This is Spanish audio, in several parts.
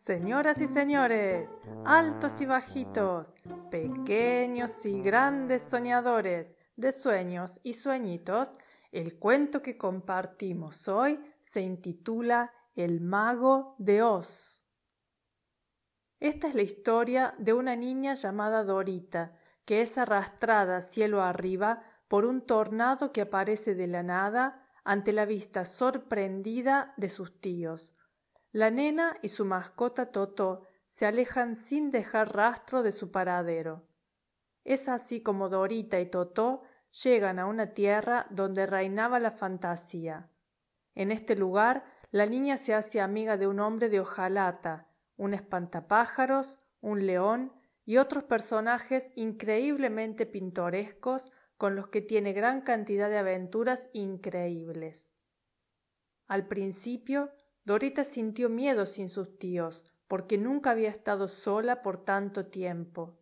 Señoras y señores, altos y bajitos, pequeños y grandes soñadores de sueños y sueñitos, el cuento que compartimos hoy se intitula El mago de Oz. Esta es la historia de una niña llamada Dorita, que es arrastrada cielo arriba por un tornado que aparece de la nada ante la vista sorprendida de sus tíos. La nena y su mascota Totó se alejan sin dejar rastro de su paradero. Es así como Dorita y Totó llegan a una tierra donde reinaba la fantasía. En este lugar la niña se hace amiga de un hombre de hojalata, un espantapájaros, un león y otros personajes increíblemente pintorescos con los que tiene gran cantidad de aventuras increíbles. Al principio, Dorita sintió miedo sin sus tíos, porque nunca había estado sola por tanto tiempo.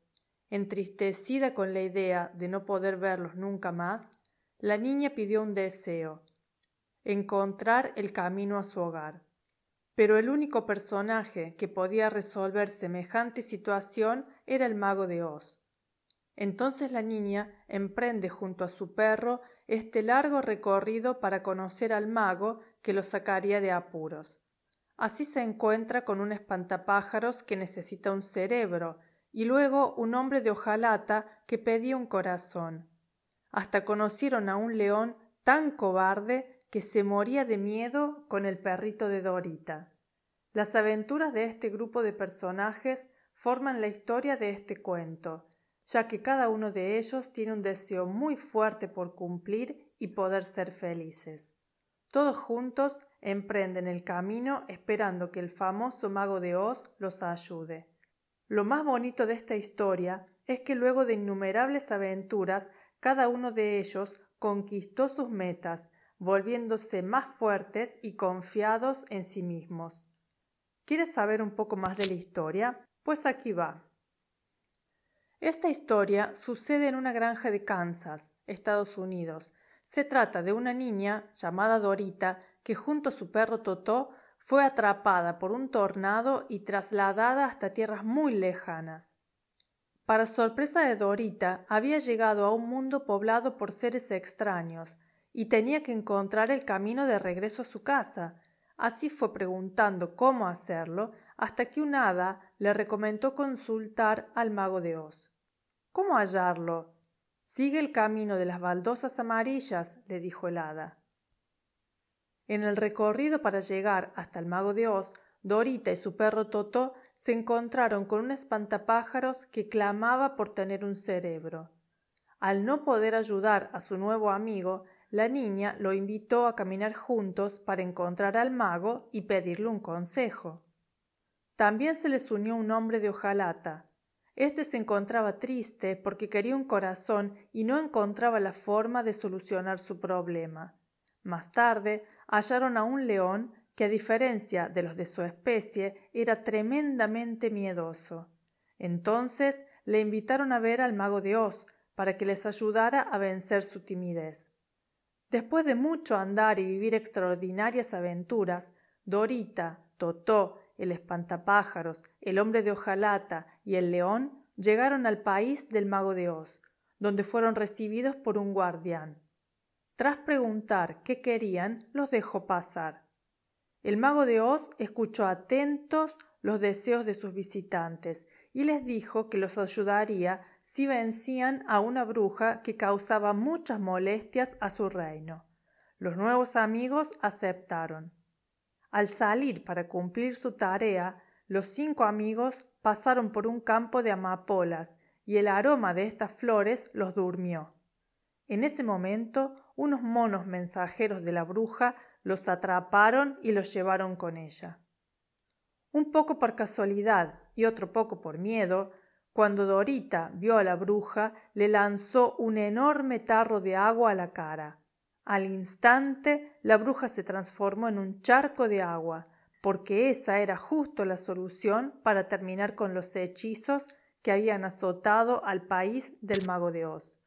Entristecida con la idea de no poder verlos nunca más, la niña pidió un deseo encontrar el camino a su hogar. Pero el único personaje que podía resolver semejante situación era el mago de Oz. Entonces la niña emprende junto a su perro este largo recorrido para conocer al mago que lo sacaría de apuros. Así se encuentra con un espantapájaros que necesita un cerebro y luego un hombre de hojalata que pedía un corazón. Hasta conocieron a un león tan cobarde que se moría de miedo con el perrito de Dorita. Las aventuras de este grupo de personajes forman la historia de este cuento, ya que cada uno de ellos tiene un deseo muy fuerte por cumplir y poder ser felices. Todos juntos emprenden el camino esperando que el famoso mago de Oz los ayude. Lo más bonito de esta historia es que luego de innumerables aventuras, cada uno de ellos conquistó sus metas, volviéndose más fuertes y confiados en sí mismos. ¿Quieres saber un poco más de la historia? Pues aquí va. Esta historia sucede en una granja de Kansas, Estados Unidos. Se trata de una niña llamada Dorita que junto a su perro Totó fue atrapada por un tornado y trasladada hasta tierras muy lejanas. Para sorpresa de Dorita, había llegado a un mundo poblado por seres extraños y tenía que encontrar el camino de regreso a su casa. Así fue preguntando cómo hacerlo hasta que un hada le recomendó consultar al mago de Oz. ¿Cómo hallarlo? Sigue el camino de las baldosas amarillas, le dijo el hada. En el recorrido para llegar hasta el mago de Oz, Dorita y su perro Totó se encontraron con un espantapájaros que clamaba por tener un cerebro. Al no poder ayudar a su nuevo amigo, la niña lo invitó a caminar juntos para encontrar al mago y pedirle un consejo. También se les unió un hombre de hojalata. Este se encontraba triste porque quería un corazón y no encontraba la forma de solucionar su problema. Más tarde hallaron a un león que a diferencia de los de su especie era tremendamente miedoso. Entonces le invitaron a ver al mago de Oz para que les ayudara a vencer su timidez. Después de mucho andar y vivir extraordinarias aventuras, Dorita, Totó, el espantapájaros, el hombre de hojalata y el león llegaron al país del mago de Oz, donde fueron recibidos por un guardián. Tras preguntar qué querían, los dejó pasar. El mago de Oz escuchó atentos los deseos de sus visitantes y les dijo que los ayudaría si vencían a una bruja que causaba muchas molestias a su reino. Los nuevos amigos aceptaron. Al salir para cumplir su tarea, los cinco amigos pasaron por un campo de amapolas y el aroma de estas flores los durmió. En ese momento, unos monos mensajeros de la bruja los atraparon y los llevaron con ella. Un poco por casualidad y otro poco por miedo, cuando Dorita vio a la bruja, le lanzó un enorme tarro de agua a la cara. Al instante la bruja se transformó en un charco de agua, porque esa era justo la solución para terminar con los hechizos que habían azotado al país del mago de Oz.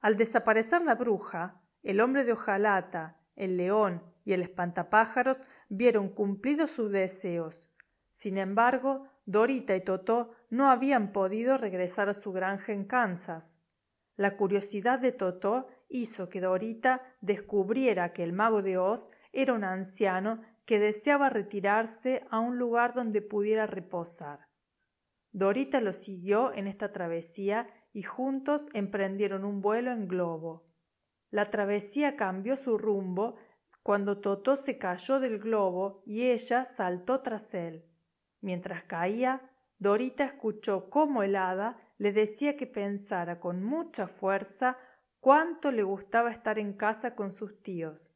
Al desaparecer la bruja, el hombre de hojalata, el león y el espantapájaros vieron cumplidos sus deseos sin embargo, Dorita y Totó no habían podido regresar a su granja en Kansas. La curiosidad de Totó hizo que Dorita descubriera que el mago de Oz era un anciano que deseaba retirarse a un lugar donde pudiera reposar. Dorita lo siguió en esta travesía y juntos emprendieron un vuelo en globo. La travesía cambió su rumbo cuando Totó se cayó del globo y ella saltó tras él. Mientras caía, Dorita escuchó cómo el hada le decía que pensara con mucha fuerza cuánto le gustaba estar en casa con sus tíos.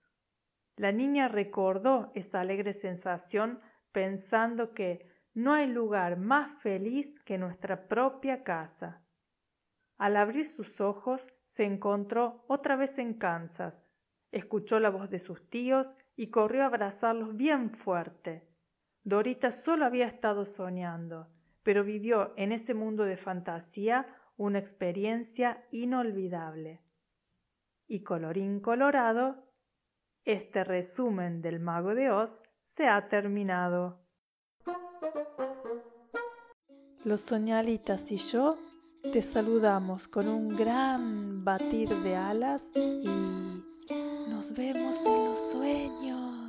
La niña recordó esa alegre sensación pensando que no hay lugar más feliz que nuestra propia casa. Al abrir sus ojos se encontró otra vez en Kansas. Escuchó la voz de sus tíos y corrió a abrazarlos bien fuerte. Dorita solo había estado soñando, pero vivió en ese mundo de fantasía una experiencia inolvidable. Y colorín colorado, este resumen del mago de Oz se ha terminado. Los soñalitas y yo te saludamos con un gran batir de alas y nos vemos en los sueños.